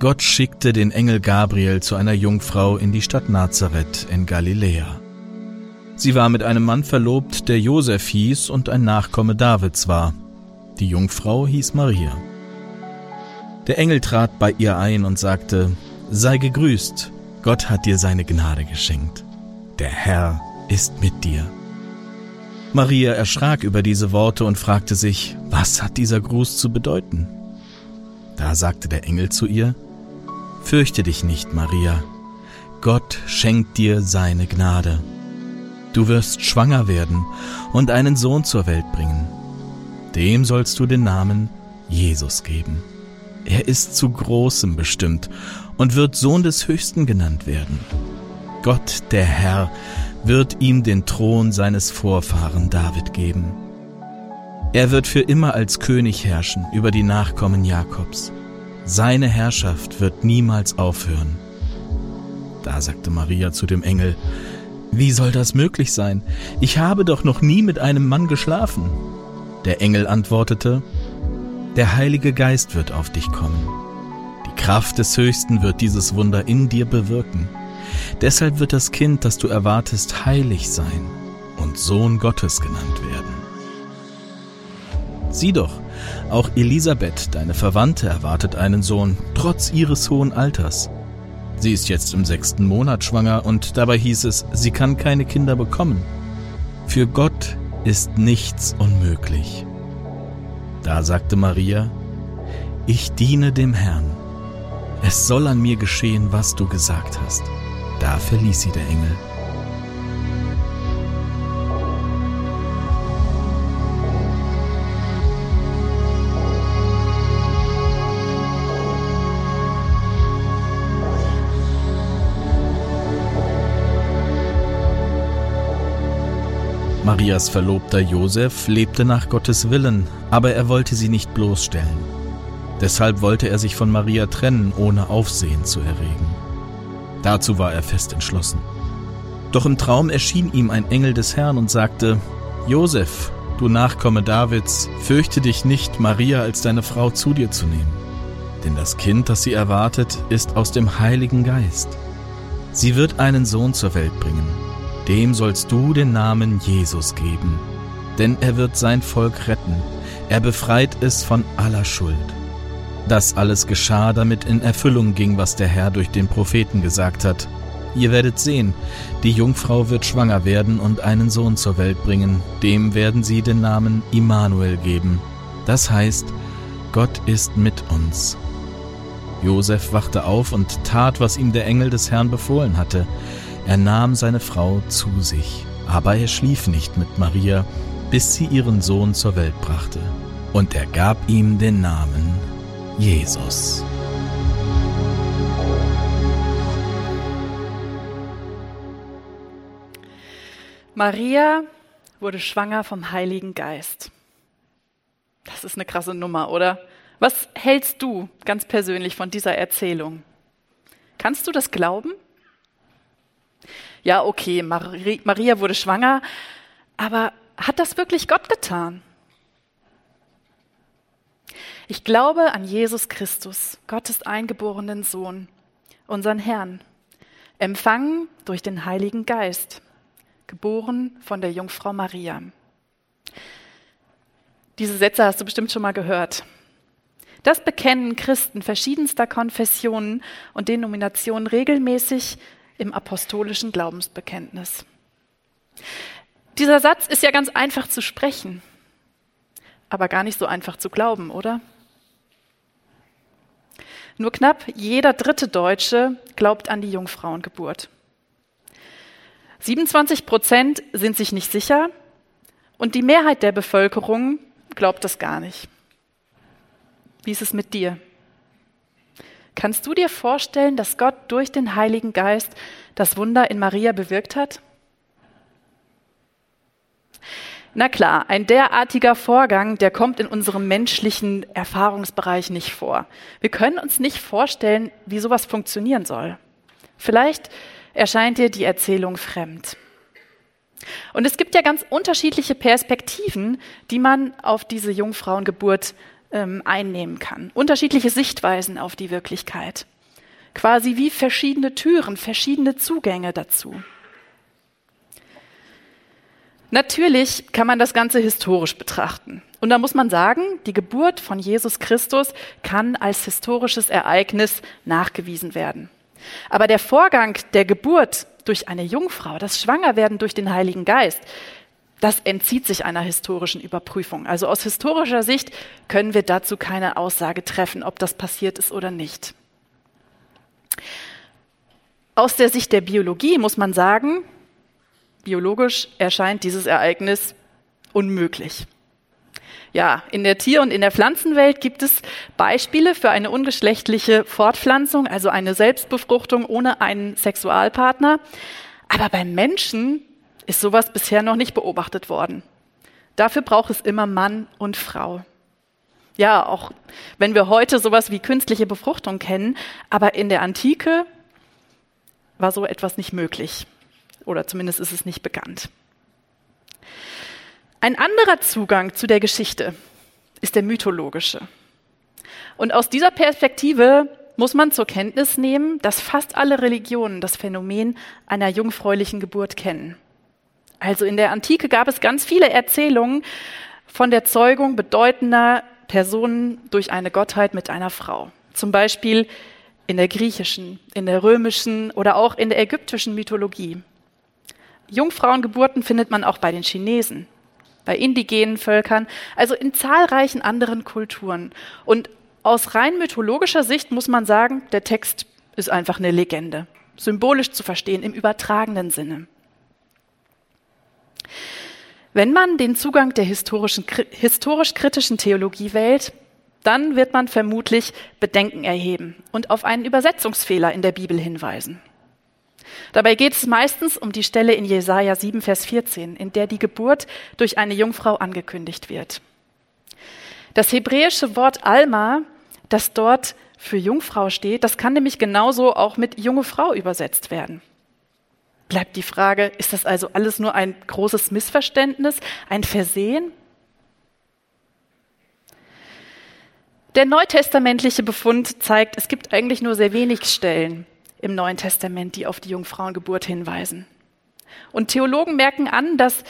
Gott schickte den Engel Gabriel zu einer Jungfrau in die Stadt Nazareth in Galiläa. Sie war mit einem Mann verlobt, der Josef hieß und ein Nachkomme Davids war. Die Jungfrau hieß Maria. Der Engel trat bei ihr ein und sagte, Sei gegrüßt, Gott hat dir seine Gnade geschenkt. Der Herr ist mit dir. Maria erschrak über diese Worte und fragte sich, was hat dieser Gruß zu bedeuten? Da sagte der Engel zu ihr, Fürchte dich nicht, Maria. Gott schenkt dir seine Gnade. Du wirst schwanger werden und einen Sohn zur Welt bringen. Dem sollst du den Namen Jesus geben. Er ist zu Großem bestimmt und wird Sohn des Höchsten genannt werden. Gott, der Herr, wird ihm den Thron seines Vorfahren David geben. Er wird für immer als König herrschen über die Nachkommen Jakobs. Seine Herrschaft wird niemals aufhören. Da sagte Maria zu dem Engel, Wie soll das möglich sein? Ich habe doch noch nie mit einem Mann geschlafen. Der Engel antwortete, Der Heilige Geist wird auf dich kommen. Die Kraft des Höchsten wird dieses Wunder in dir bewirken. Deshalb wird das Kind, das du erwartest, heilig sein und Sohn Gottes genannt werden. Sieh doch, auch Elisabeth, deine Verwandte, erwartet einen Sohn, trotz ihres hohen Alters. Sie ist jetzt im sechsten Monat schwanger und dabei hieß es, sie kann keine Kinder bekommen. Für Gott ist nichts unmöglich. Da sagte Maria, ich diene dem Herrn. Es soll an mir geschehen, was du gesagt hast. Da verließ sie der Engel. Marias Verlobter Josef lebte nach Gottes Willen, aber er wollte sie nicht bloßstellen. Deshalb wollte er sich von Maria trennen, ohne Aufsehen zu erregen. Dazu war er fest entschlossen. Doch im Traum erschien ihm ein Engel des Herrn und sagte, Josef, du Nachkomme Davids, fürchte dich nicht, Maria als deine Frau zu dir zu nehmen. Denn das Kind, das sie erwartet, ist aus dem Heiligen Geist. Sie wird einen Sohn zur Welt bringen dem sollst du den Namen Jesus geben, denn er wird sein Volk retten, er befreit es von aller Schuld. Das alles geschah, damit in Erfüllung ging, was der Herr durch den Propheten gesagt hat. Ihr werdet sehen, die Jungfrau wird schwanger werden und einen Sohn zur Welt bringen, dem werden sie den Namen Immanuel geben. Das heißt, Gott ist mit uns. Josef wachte auf und tat, was ihm der Engel des Herrn befohlen hatte. Er nahm seine Frau zu sich, aber er schlief nicht mit Maria, bis sie ihren Sohn zur Welt brachte. Und er gab ihm den Namen Jesus. Maria wurde schwanger vom Heiligen Geist. Das ist eine krasse Nummer, oder? Was hältst du ganz persönlich von dieser Erzählung? Kannst du das glauben? Ja, okay, Maria wurde schwanger, aber hat das wirklich Gott getan? Ich glaube an Jesus Christus, Gottes eingeborenen Sohn, unseren Herrn, empfangen durch den Heiligen Geist, geboren von der Jungfrau Maria. Diese Sätze hast du bestimmt schon mal gehört. Das bekennen Christen verschiedenster Konfessionen und Denominationen regelmäßig im apostolischen Glaubensbekenntnis. Dieser Satz ist ja ganz einfach zu sprechen, aber gar nicht so einfach zu glauben, oder? Nur knapp jeder dritte Deutsche glaubt an die Jungfrauengeburt. 27 Prozent sind sich nicht sicher und die Mehrheit der Bevölkerung glaubt das gar nicht. Wie ist es mit dir? Kannst du dir vorstellen, dass Gott durch den Heiligen Geist das Wunder in Maria bewirkt hat? Na klar, ein derartiger Vorgang, der kommt in unserem menschlichen Erfahrungsbereich nicht vor. Wir können uns nicht vorstellen, wie sowas funktionieren soll. Vielleicht erscheint dir die Erzählung fremd. Und es gibt ja ganz unterschiedliche Perspektiven, die man auf diese Jungfrauengeburt ähm, einnehmen kann. Unterschiedliche Sichtweisen auf die Wirklichkeit. Quasi wie verschiedene Türen, verschiedene Zugänge dazu. Natürlich kann man das Ganze historisch betrachten. Und da muss man sagen, die Geburt von Jesus Christus kann als historisches Ereignis nachgewiesen werden. Aber der Vorgang der Geburt durch eine Jungfrau, das Schwangerwerden durch den Heiligen Geist, das entzieht sich einer historischen Überprüfung. Also aus historischer Sicht können wir dazu keine Aussage treffen, ob das passiert ist oder nicht. Aus der Sicht der Biologie muss man sagen, biologisch erscheint dieses Ereignis unmöglich. Ja, in der Tier- und in der Pflanzenwelt gibt es Beispiele für eine ungeschlechtliche Fortpflanzung, also eine Selbstbefruchtung ohne einen Sexualpartner. Aber beim Menschen ist sowas bisher noch nicht beobachtet worden. Dafür braucht es immer Mann und Frau. Ja, auch wenn wir heute sowas wie künstliche Befruchtung kennen, aber in der Antike war so etwas nicht möglich. Oder zumindest ist es nicht bekannt. Ein anderer Zugang zu der Geschichte ist der mythologische. Und aus dieser Perspektive muss man zur Kenntnis nehmen, dass fast alle Religionen das Phänomen einer jungfräulichen Geburt kennen. Also in der Antike gab es ganz viele Erzählungen von der Zeugung bedeutender Personen durch eine Gottheit mit einer Frau. Zum Beispiel in der griechischen, in der römischen oder auch in der ägyptischen Mythologie. Jungfrauengeburten findet man auch bei den Chinesen, bei indigenen Völkern, also in zahlreichen anderen Kulturen. Und aus rein mythologischer Sicht muss man sagen, der Text ist einfach eine Legende, symbolisch zu verstehen im übertragenen Sinne. Wenn man den Zugang der historisch-kritischen Theologie wählt, dann wird man vermutlich Bedenken erheben und auf einen Übersetzungsfehler in der Bibel hinweisen. Dabei geht es meistens um die Stelle in Jesaja 7, Vers 14, in der die Geburt durch eine Jungfrau angekündigt wird. Das hebräische Wort Alma, das dort für Jungfrau steht, das kann nämlich genauso auch mit junge Frau übersetzt werden. Bleibt die Frage, ist das also alles nur ein großes Missverständnis, ein Versehen? Der neutestamentliche Befund zeigt, es gibt eigentlich nur sehr wenig Stellen im Neuen Testament, die auf die Jungfrauengeburt hinweisen. Und Theologen merken an, dass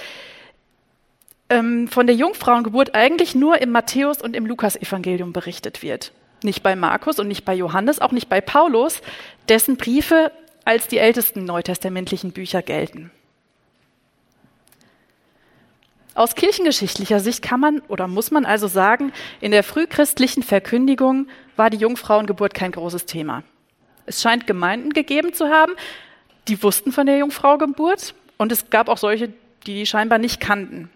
ähm, von der Jungfrauengeburt eigentlich nur im Matthäus und im Lukasevangelium berichtet wird. Nicht bei Markus und nicht bei Johannes, auch nicht bei Paulus, dessen Briefe als die ältesten neutestamentlichen Bücher gelten. Aus kirchengeschichtlicher Sicht kann man oder muss man also sagen, in der frühchristlichen Verkündigung war die Jungfrauengeburt kein großes Thema. Es scheint Gemeinden gegeben zu haben, die wussten von der Jungfraugeburt und es gab auch solche, die die scheinbar nicht kannten.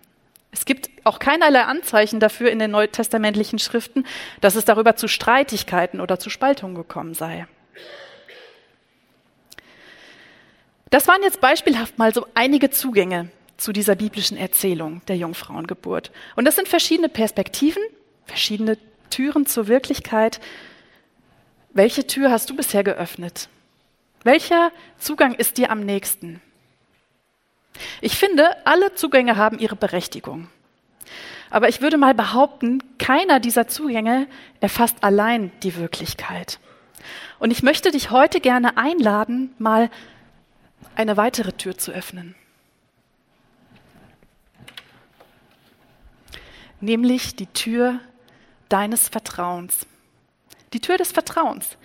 Es gibt auch keinerlei Anzeichen dafür in den neutestamentlichen Schriften, dass es darüber zu Streitigkeiten oder zu Spaltungen gekommen sei. Das waren jetzt beispielhaft mal so einige Zugänge zu dieser biblischen Erzählung der Jungfrauengeburt. Und das sind verschiedene Perspektiven, verschiedene Türen zur Wirklichkeit. Welche Tür hast du bisher geöffnet? Welcher Zugang ist dir am nächsten? Ich finde, alle Zugänge haben ihre Berechtigung. Aber ich würde mal behaupten, keiner dieser Zugänge erfasst allein die Wirklichkeit. Und ich möchte dich heute gerne einladen, mal eine weitere Tür zu öffnen. Nämlich die Tür deines Vertrauens. Die Tür des Vertrauens.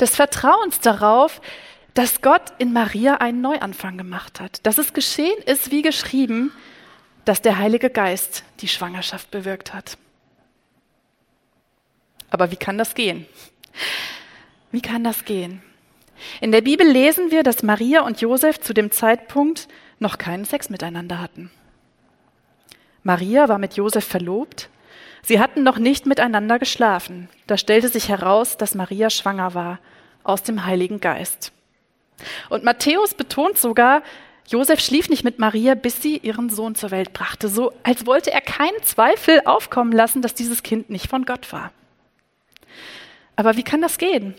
Des Vertrauens darauf, dass Gott in Maria einen Neuanfang gemacht hat. Dass es geschehen ist, wie geschrieben, dass der Heilige Geist die Schwangerschaft bewirkt hat. Aber wie kann das gehen? Wie kann das gehen? In der Bibel lesen wir, dass Maria und Josef zu dem Zeitpunkt noch keinen Sex miteinander hatten. Maria war mit Josef verlobt. Sie hatten noch nicht miteinander geschlafen. Da stellte sich heraus, dass Maria schwanger war aus dem Heiligen Geist. Und Matthäus betont sogar, Josef schlief nicht mit Maria, bis sie ihren Sohn zur Welt brachte, so als wollte er keinen Zweifel aufkommen lassen, dass dieses Kind nicht von Gott war. Aber wie kann das gehen?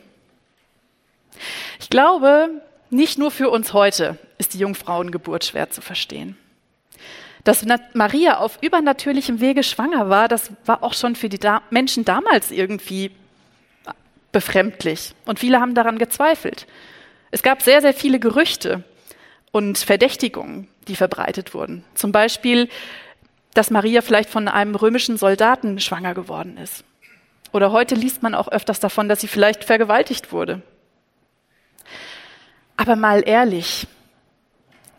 Ich glaube, nicht nur für uns heute ist die Jungfrauengeburt schwer zu verstehen. Dass Maria auf übernatürlichem Wege schwanger war, das war auch schon für die Menschen damals irgendwie befremdlich. Und viele haben daran gezweifelt. Es gab sehr, sehr viele Gerüchte und Verdächtigungen, die verbreitet wurden. Zum Beispiel, dass Maria vielleicht von einem römischen Soldaten schwanger geworden ist. Oder heute liest man auch öfters davon, dass sie vielleicht vergewaltigt wurde. Aber mal ehrlich,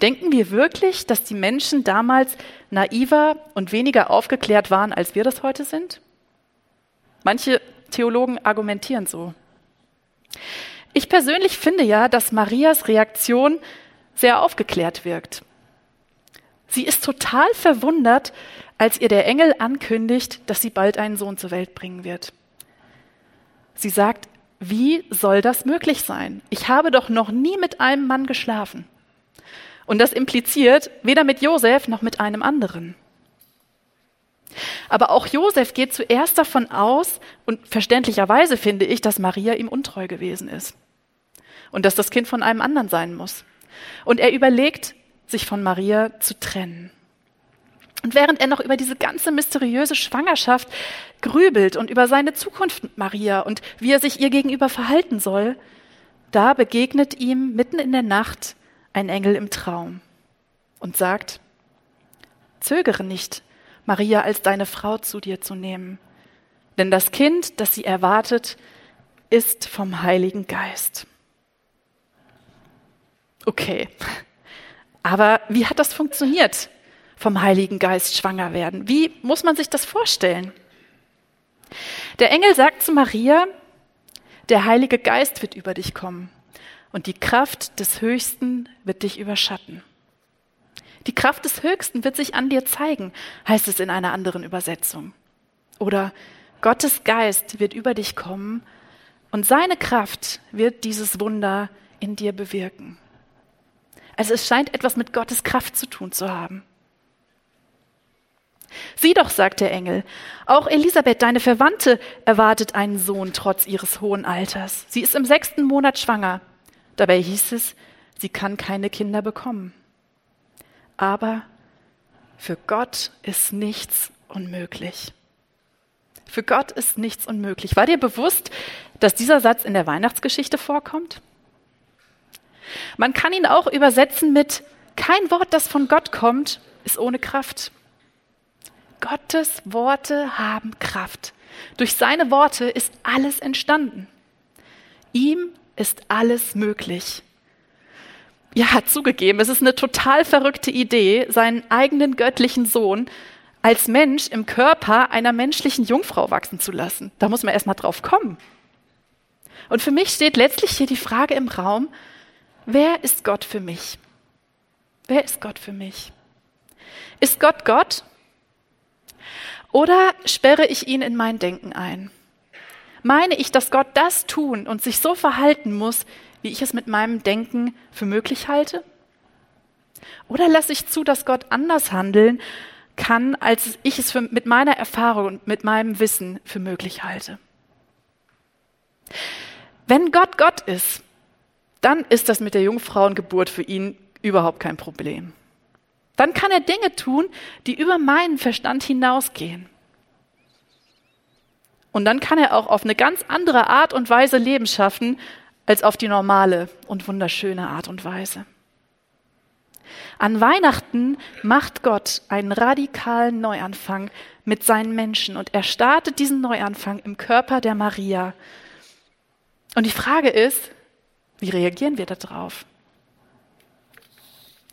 denken wir wirklich, dass die Menschen damals naiver und weniger aufgeklärt waren, als wir das heute sind? Manche Theologen argumentieren so. Ich persönlich finde ja, dass Marias Reaktion sehr aufgeklärt wirkt. Sie ist total verwundert, als ihr der Engel ankündigt, dass sie bald einen Sohn zur Welt bringen wird. Sie sagt, wie soll das möglich sein? Ich habe doch noch nie mit einem Mann geschlafen. Und das impliziert weder mit Josef noch mit einem anderen. Aber auch Josef geht zuerst davon aus, und verständlicherweise finde ich, dass Maria ihm untreu gewesen ist. Und dass das Kind von einem anderen sein muss. Und er überlegt, sich von Maria zu trennen. Und während er noch über diese ganze mysteriöse Schwangerschaft grübelt und über seine Zukunft mit Maria und wie er sich ihr gegenüber verhalten soll, da begegnet ihm mitten in der Nacht ein Engel im Traum und sagt, Zögere nicht, Maria als deine Frau zu dir zu nehmen, denn das Kind, das sie erwartet, ist vom Heiligen Geist. Okay, aber wie hat das funktioniert? Vom Heiligen Geist schwanger werden. Wie muss man sich das vorstellen? Der Engel sagt zu Maria, der Heilige Geist wird über dich kommen und die Kraft des Höchsten wird dich überschatten. Die Kraft des Höchsten wird sich an dir zeigen, heißt es in einer anderen Übersetzung. Oder Gottes Geist wird über dich kommen und seine Kraft wird dieses Wunder in dir bewirken. Also es scheint etwas mit Gottes Kraft zu tun zu haben. Sieh doch, sagt der Engel, auch Elisabeth, deine Verwandte, erwartet einen Sohn trotz ihres hohen Alters. Sie ist im sechsten Monat schwanger. Dabei hieß es, sie kann keine Kinder bekommen. Aber für Gott ist nichts unmöglich. Für Gott ist nichts unmöglich. War dir bewusst, dass dieser Satz in der Weihnachtsgeschichte vorkommt? Man kann ihn auch übersetzen mit kein Wort, das von Gott kommt, ist ohne Kraft. Gottes Worte haben Kraft. Durch seine Worte ist alles entstanden. Ihm ist alles möglich. Ja, zugegeben, es ist eine total verrückte Idee, seinen eigenen göttlichen Sohn als Mensch im Körper einer menschlichen Jungfrau wachsen zu lassen. Da muss man erst mal drauf kommen. Und für mich steht letztlich hier die Frage im Raum, wer ist Gott für mich? Wer ist Gott für mich? Ist Gott Gott oder sperre ich ihn in mein Denken ein? Meine ich, dass Gott das tun und sich so verhalten muss, wie ich es mit meinem Denken für möglich halte? Oder lasse ich zu, dass Gott anders handeln kann, als ich es für, mit meiner Erfahrung und mit meinem Wissen für möglich halte? Wenn Gott Gott ist, dann ist das mit der Jungfrauengeburt für ihn überhaupt kein Problem. Dann kann er Dinge tun, die über meinen Verstand hinausgehen. Und dann kann er auch auf eine ganz andere Art und Weise Leben schaffen, als auf die normale und wunderschöne Art und Weise. An Weihnachten macht Gott einen radikalen Neuanfang mit seinen Menschen und er startet diesen Neuanfang im Körper der Maria. Und die Frage ist, wie reagieren wir darauf?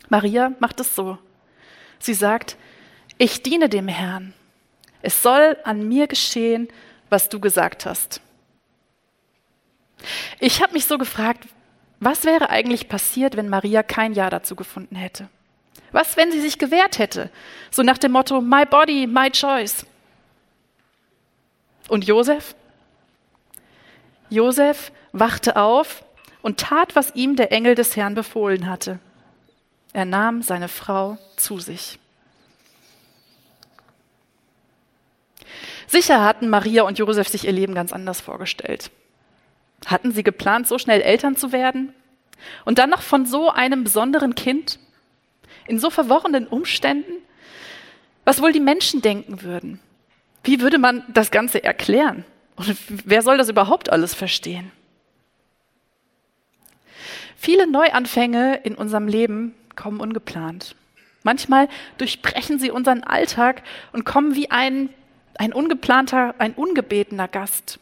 Maria macht es so. Sie sagt, ich diene dem Herrn. Es soll an mir geschehen, was du gesagt hast. Ich habe mich so gefragt, was wäre eigentlich passiert, wenn Maria kein Ja dazu gefunden hätte? Was, wenn sie sich gewehrt hätte? So nach dem Motto, my body, my choice. Und Josef? Josef wachte auf und tat, was ihm der Engel des Herrn befohlen hatte. Er nahm seine Frau zu sich. Sicher hatten Maria und Josef sich ihr Leben ganz anders vorgestellt. Hatten sie geplant, so schnell Eltern zu werden? Und dann noch von so einem besonderen Kind? In so verworrenen Umständen? Was wohl die Menschen denken würden? Wie würde man das Ganze erklären? Und wer soll das überhaupt alles verstehen? Viele Neuanfänge in unserem Leben kommen ungeplant. Manchmal durchbrechen sie unseren Alltag und kommen wie ein, ein ungeplanter, ein ungebetener Gast.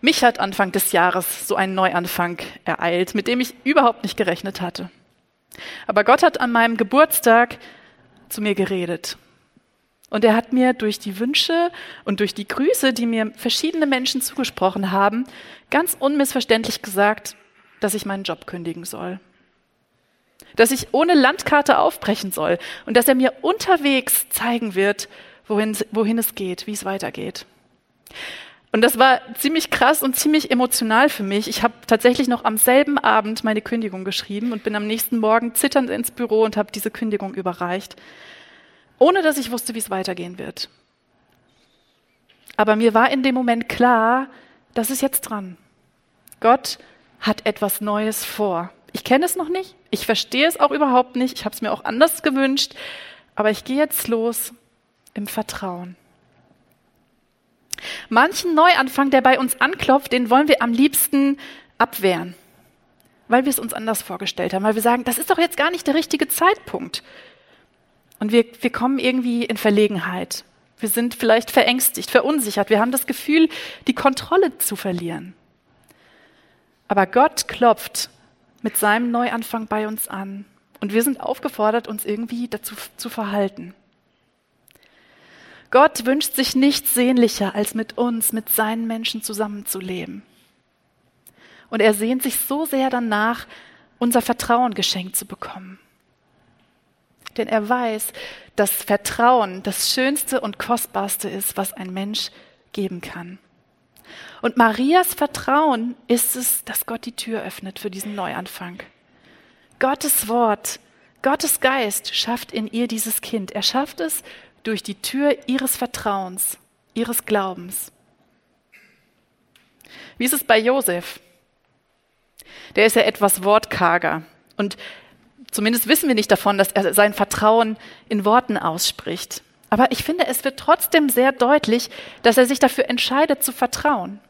Mich hat Anfang des Jahres so ein Neuanfang ereilt, mit dem ich überhaupt nicht gerechnet hatte. Aber Gott hat an meinem Geburtstag zu mir geredet. Und er hat mir durch die Wünsche und durch die Grüße, die mir verschiedene Menschen zugesprochen haben, ganz unmissverständlich gesagt, dass ich meinen Job kündigen soll. Dass ich ohne Landkarte aufbrechen soll und dass er mir unterwegs zeigen wird, wohin, wohin es geht, wie es weitergeht. Und das war ziemlich krass und ziemlich emotional für mich. Ich habe tatsächlich noch am selben Abend meine Kündigung geschrieben und bin am nächsten Morgen zitternd ins Büro und habe diese Kündigung überreicht, ohne dass ich wusste, wie es weitergehen wird. Aber mir war in dem Moment klar, das ist jetzt dran. Gott hat etwas Neues vor. Ich kenne es noch nicht, ich verstehe es auch überhaupt nicht, ich habe es mir auch anders gewünscht, aber ich gehe jetzt los im Vertrauen. Manchen Neuanfang, der bei uns anklopft, den wollen wir am liebsten abwehren, weil wir es uns anders vorgestellt haben, weil wir sagen, das ist doch jetzt gar nicht der richtige Zeitpunkt. Und wir, wir kommen irgendwie in Verlegenheit. Wir sind vielleicht verängstigt, verunsichert. Wir haben das Gefühl, die Kontrolle zu verlieren. Aber Gott klopft mit seinem Neuanfang bei uns an. Und wir sind aufgefordert, uns irgendwie dazu zu verhalten. Gott wünscht sich nichts sehnlicher, als mit uns, mit seinen Menschen zusammenzuleben. Und er sehnt sich so sehr danach, unser Vertrauen geschenkt zu bekommen. Denn er weiß, dass Vertrauen das Schönste und Kostbarste ist, was ein Mensch geben kann. Und Marias Vertrauen ist es, dass Gott die Tür öffnet für diesen Neuanfang. Gottes Wort, Gottes Geist schafft in ihr dieses Kind. Er schafft es durch die Tür ihres Vertrauens, ihres Glaubens. Wie ist es bei Josef? Der ist ja etwas wortkarger und zumindest wissen wir nicht davon, dass er sein Vertrauen in Worten ausspricht. Aber ich finde, es wird trotzdem sehr deutlich, dass er sich dafür entscheidet zu vertrauen.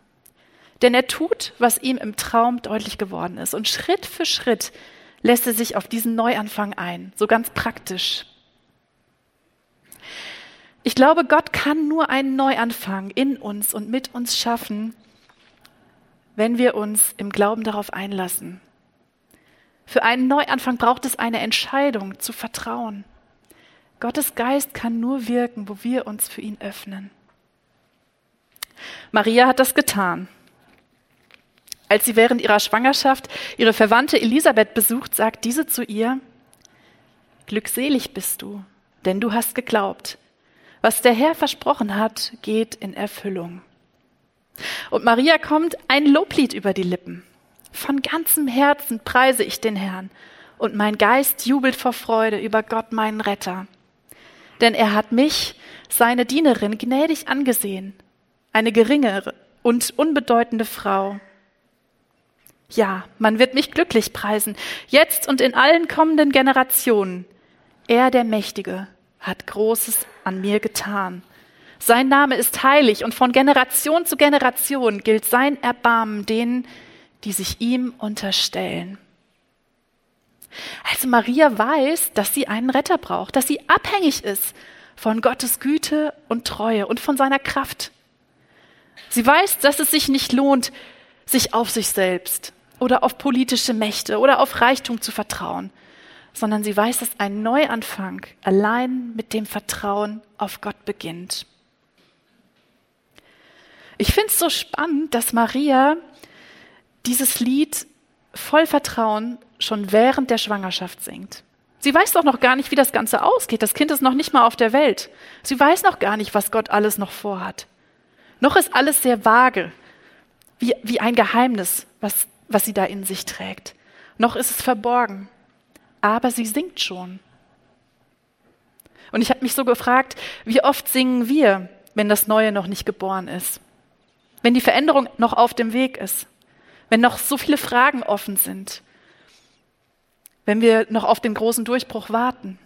Denn er tut, was ihm im Traum deutlich geworden ist. Und Schritt für Schritt lässt er sich auf diesen Neuanfang ein, so ganz praktisch. Ich glaube, Gott kann nur einen Neuanfang in uns und mit uns schaffen, wenn wir uns im Glauben darauf einlassen. Für einen Neuanfang braucht es eine Entscheidung zu vertrauen. Gottes Geist kann nur wirken, wo wir uns für ihn öffnen. Maria hat das getan. Als sie während ihrer Schwangerschaft ihre Verwandte Elisabeth besucht, sagt diese zu ihr, Glückselig bist du, denn du hast geglaubt. Was der Herr versprochen hat, geht in Erfüllung. Und Maria kommt ein Loblied über die Lippen. Von ganzem Herzen preise ich den Herrn, und mein Geist jubelt vor Freude über Gott, meinen Retter. Denn er hat mich, seine Dienerin, gnädig angesehen, eine geringe und unbedeutende Frau. Ja, man wird mich glücklich preisen, jetzt und in allen kommenden Generationen. Er, der Mächtige, hat Großes an mir getan. Sein Name ist heilig und von Generation zu Generation gilt sein Erbarmen denen, die sich ihm unterstellen. Also Maria weiß, dass sie einen Retter braucht, dass sie abhängig ist von Gottes Güte und Treue und von seiner Kraft. Sie weiß, dass es sich nicht lohnt, sich auf sich selbst oder auf politische Mächte oder auf Reichtum zu vertrauen, sondern sie weiß, dass ein Neuanfang allein mit dem Vertrauen auf Gott beginnt. Ich finde es so spannend, dass Maria dieses Lied voll Vertrauen schon während der Schwangerschaft singt. Sie weiß doch noch gar nicht, wie das Ganze ausgeht. Das Kind ist noch nicht mal auf der Welt. Sie weiß noch gar nicht, was Gott alles noch vorhat. Noch ist alles sehr vage, wie, wie ein Geheimnis, was, was sie da in sich trägt. Noch ist es verborgen. Aber sie singt schon. Und ich habe mich so gefragt, wie oft singen wir, wenn das Neue noch nicht geboren ist? Wenn die Veränderung noch auf dem Weg ist? Wenn noch so viele Fragen offen sind? Wenn wir noch auf den großen Durchbruch warten?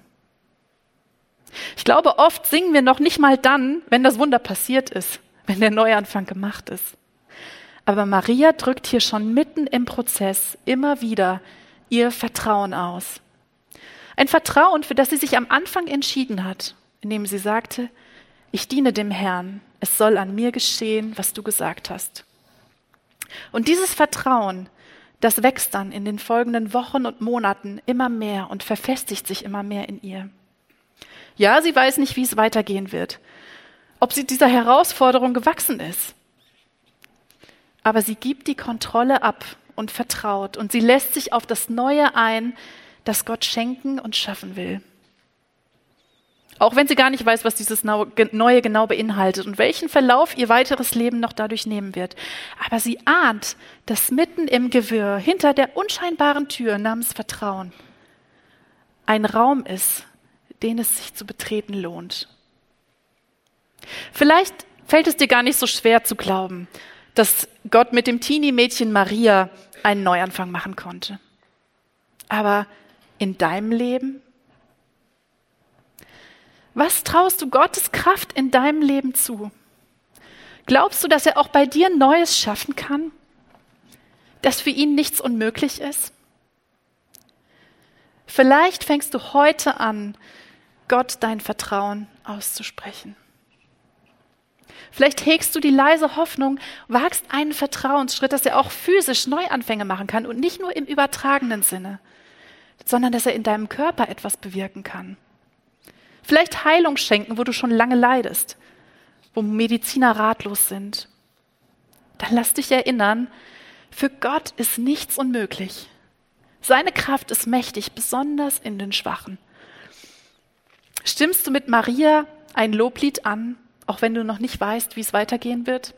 Ich glaube, oft singen wir noch nicht mal dann, wenn das Wunder passiert ist, wenn der Neuanfang gemacht ist. Aber Maria drückt hier schon mitten im Prozess immer wieder ihr Vertrauen aus. Ein Vertrauen, für das sie sich am Anfang entschieden hat, indem sie sagte, ich diene dem Herrn, es soll an mir geschehen, was du gesagt hast. Und dieses Vertrauen, das wächst dann in den folgenden Wochen und Monaten immer mehr und verfestigt sich immer mehr in ihr. Ja, sie weiß nicht, wie es weitergehen wird, ob sie dieser Herausforderung gewachsen ist. Aber sie gibt die Kontrolle ab und vertraut und sie lässt sich auf das Neue ein, das Gott schenken und schaffen will. Auch wenn sie gar nicht weiß, was dieses Neue genau beinhaltet und welchen Verlauf ihr weiteres Leben noch dadurch nehmen wird. Aber sie ahnt, dass mitten im Gewirr, hinter der unscheinbaren Tür namens Vertrauen, ein Raum ist, den es sich zu betreten lohnt. Vielleicht fällt es dir gar nicht so schwer zu glauben, dass Gott mit dem Teenie-Mädchen Maria einen Neuanfang machen konnte. Aber in deinem Leben? Was traust du Gottes Kraft in deinem Leben zu? Glaubst du, dass er auch bei dir Neues schaffen kann? Dass für ihn nichts unmöglich ist? Vielleicht fängst du heute an, Gott dein Vertrauen auszusprechen. Vielleicht hegst du die leise Hoffnung, wagst einen Vertrauensschritt, dass er auch physisch Neuanfänge machen kann und nicht nur im übertragenen Sinne, sondern dass er in deinem Körper etwas bewirken kann. Vielleicht Heilung schenken, wo du schon lange leidest, wo Mediziner ratlos sind. Dann lass dich erinnern, für Gott ist nichts unmöglich. Seine Kraft ist mächtig, besonders in den Schwachen. Stimmst du mit Maria ein Loblied an, auch wenn du noch nicht weißt, wie es weitergehen wird?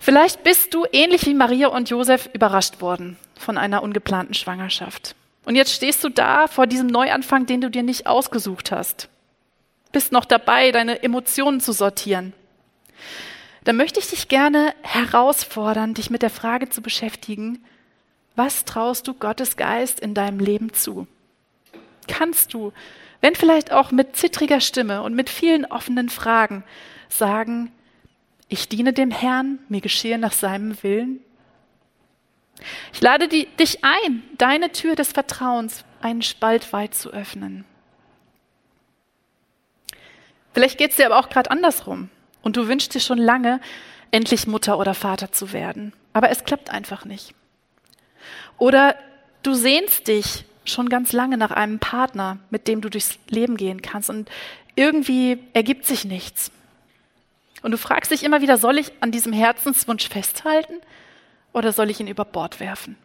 Vielleicht bist du ähnlich wie Maria und Josef überrascht worden von einer ungeplanten Schwangerschaft. Und jetzt stehst du da vor diesem Neuanfang, den du dir nicht ausgesucht hast. Bist noch dabei, deine Emotionen zu sortieren. Da möchte ich dich gerne herausfordern, dich mit der Frage zu beschäftigen, was traust du Gottes Geist in deinem Leben zu? kannst du, wenn vielleicht auch mit zittriger Stimme und mit vielen offenen Fragen, sagen, ich diene dem Herrn, mir geschehe nach seinem Willen? Ich lade die, dich ein, deine Tür des Vertrauens einen Spalt weit zu öffnen. Vielleicht geht es dir aber auch gerade andersrum und du wünschst dir schon lange, endlich Mutter oder Vater zu werden, aber es klappt einfach nicht. Oder du sehnst dich schon ganz lange nach einem Partner, mit dem du durchs Leben gehen kannst und irgendwie ergibt sich nichts. Und du fragst dich immer wieder, soll ich an diesem Herzenswunsch festhalten oder soll ich ihn über Bord werfen?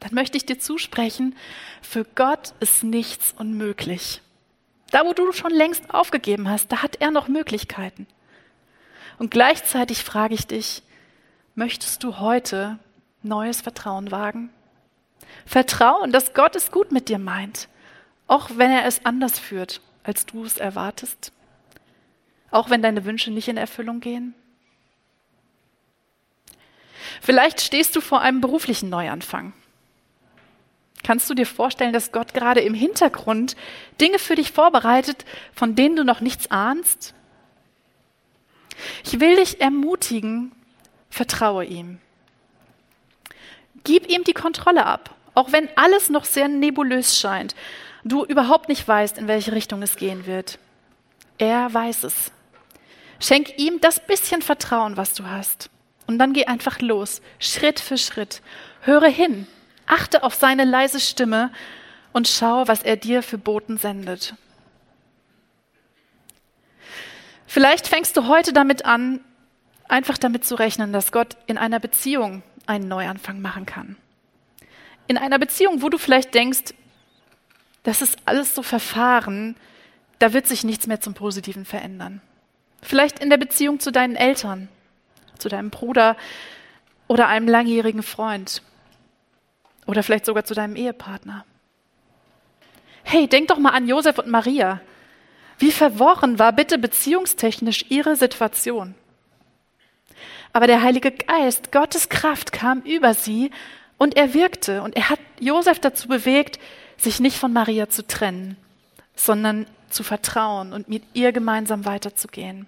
Dann möchte ich dir zusprechen, für Gott ist nichts unmöglich. Da, wo du schon längst aufgegeben hast, da hat er noch Möglichkeiten. Und gleichzeitig frage ich dich, möchtest du heute neues Vertrauen wagen? Vertrauen, dass Gott es gut mit dir meint, auch wenn er es anders führt, als du es erwartest. Auch wenn deine Wünsche nicht in Erfüllung gehen. Vielleicht stehst du vor einem beruflichen Neuanfang. Kannst du dir vorstellen, dass Gott gerade im Hintergrund Dinge für dich vorbereitet, von denen du noch nichts ahnst? Ich will dich ermutigen, vertraue ihm. Gib ihm die Kontrolle ab. Auch wenn alles noch sehr nebulös scheint, du überhaupt nicht weißt, in welche Richtung es gehen wird. Er weiß es. Schenk ihm das bisschen Vertrauen, was du hast. Und dann geh einfach los, Schritt für Schritt. Höre hin, achte auf seine leise Stimme und schau, was er dir für Boten sendet. Vielleicht fängst du heute damit an, einfach damit zu rechnen, dass Gott in einer Beziehung einen Neuanfang machen kann in einer Beziehung, wo du vielleicht denkst, das ist alles so verfahren, da wird sich nichts mehr zum Positiven verändern. Vielleicht in der Beziehung zu deinen Eltern, zu deinem Bruder oder einem langjährigen Freund oder vielleicht sogar zu deinem Ehepartner. Hey, denk doch mal an Josef und Maria. Wie verworren war bitte beziehungstechnisch ihre Situation? Aber der Heilige Geist, Gottes Kraft kam über sie und er wirkte und er hat Josef dazu bewegt, sich nicht von Maria zu trennen, sondern zu vertrauen und mit ihr gemeinsam weiterzugehen.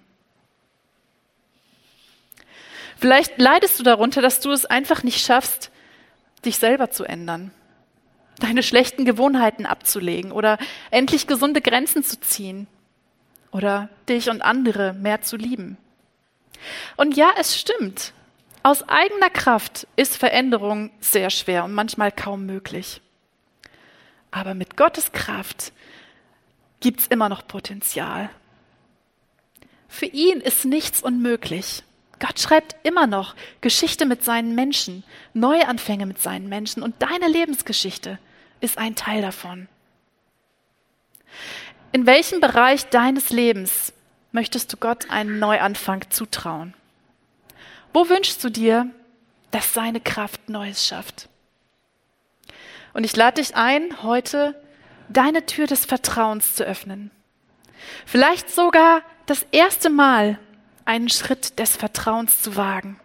Vielleicht leidest du darunter, dass du es einfach nicht schaffst, dich selber zu ändern, deine schlechten Gewohnheiten abzulegen oder endlich gesunde Grenzen zu ziehen oder dich und andere mehr zu lieben. Und ja, es stimmt. Aus eigener Kraft ist Veränderung sehr schwer und manchmal kaum möglich. Aber mit Gottes Kraft gibt es immer noch Potenzial. Für ihn ist nichts unmöglich. Gott schreibt immer noch Geschichte mit seinen Menschen, Neuanfänge mit seinen Menschen und deine Lebensgeschichte ist ein Teil davon. In welchem Bereich deines Lebens möchtest du Gott einen Neuanfang zutrauen? Wo wünschst du dir, dass seine Kraft Neues schafft? Und ich lade dich ein, heute deine Tür des Vertrauens zu öffnen. Vielleicht sogar das erste Mal einen Schritt des Vertrauens zu wagen,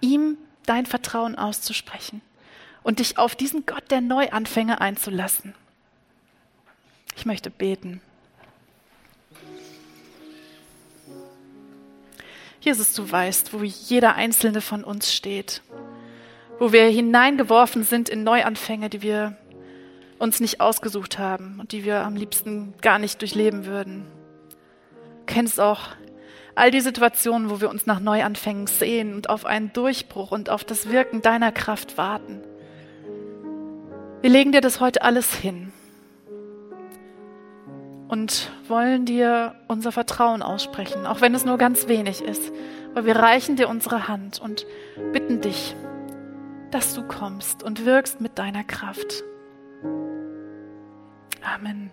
ihm dein Vertrauen auszusprechen und dich auf diesen Gott der Neuanfänge einzulassen. Ich möchte beten. Jesus, du weißt, wo jeder einzelne von uns steht, wo wir hineingeworfen sind in Neuanfänge, die wir uns nicht ausgesucht haben und die wir am liebsten gar nicht durchleben würden. Du kennst auch all die Situationen, wo wir uns nach Neuanfängen sehen und auf einen Durchbruch und auf das Wirken deiner Kraft warten. Wir legen dir das heute alles hin und wollen dir unser Vertrauen aussprechen, auch wenn es nur ganz wenig ist. Weil wir reichen dir unsere Hand und bitten dich, dass du kommst und wirkst mit deiner Kraft. Amen.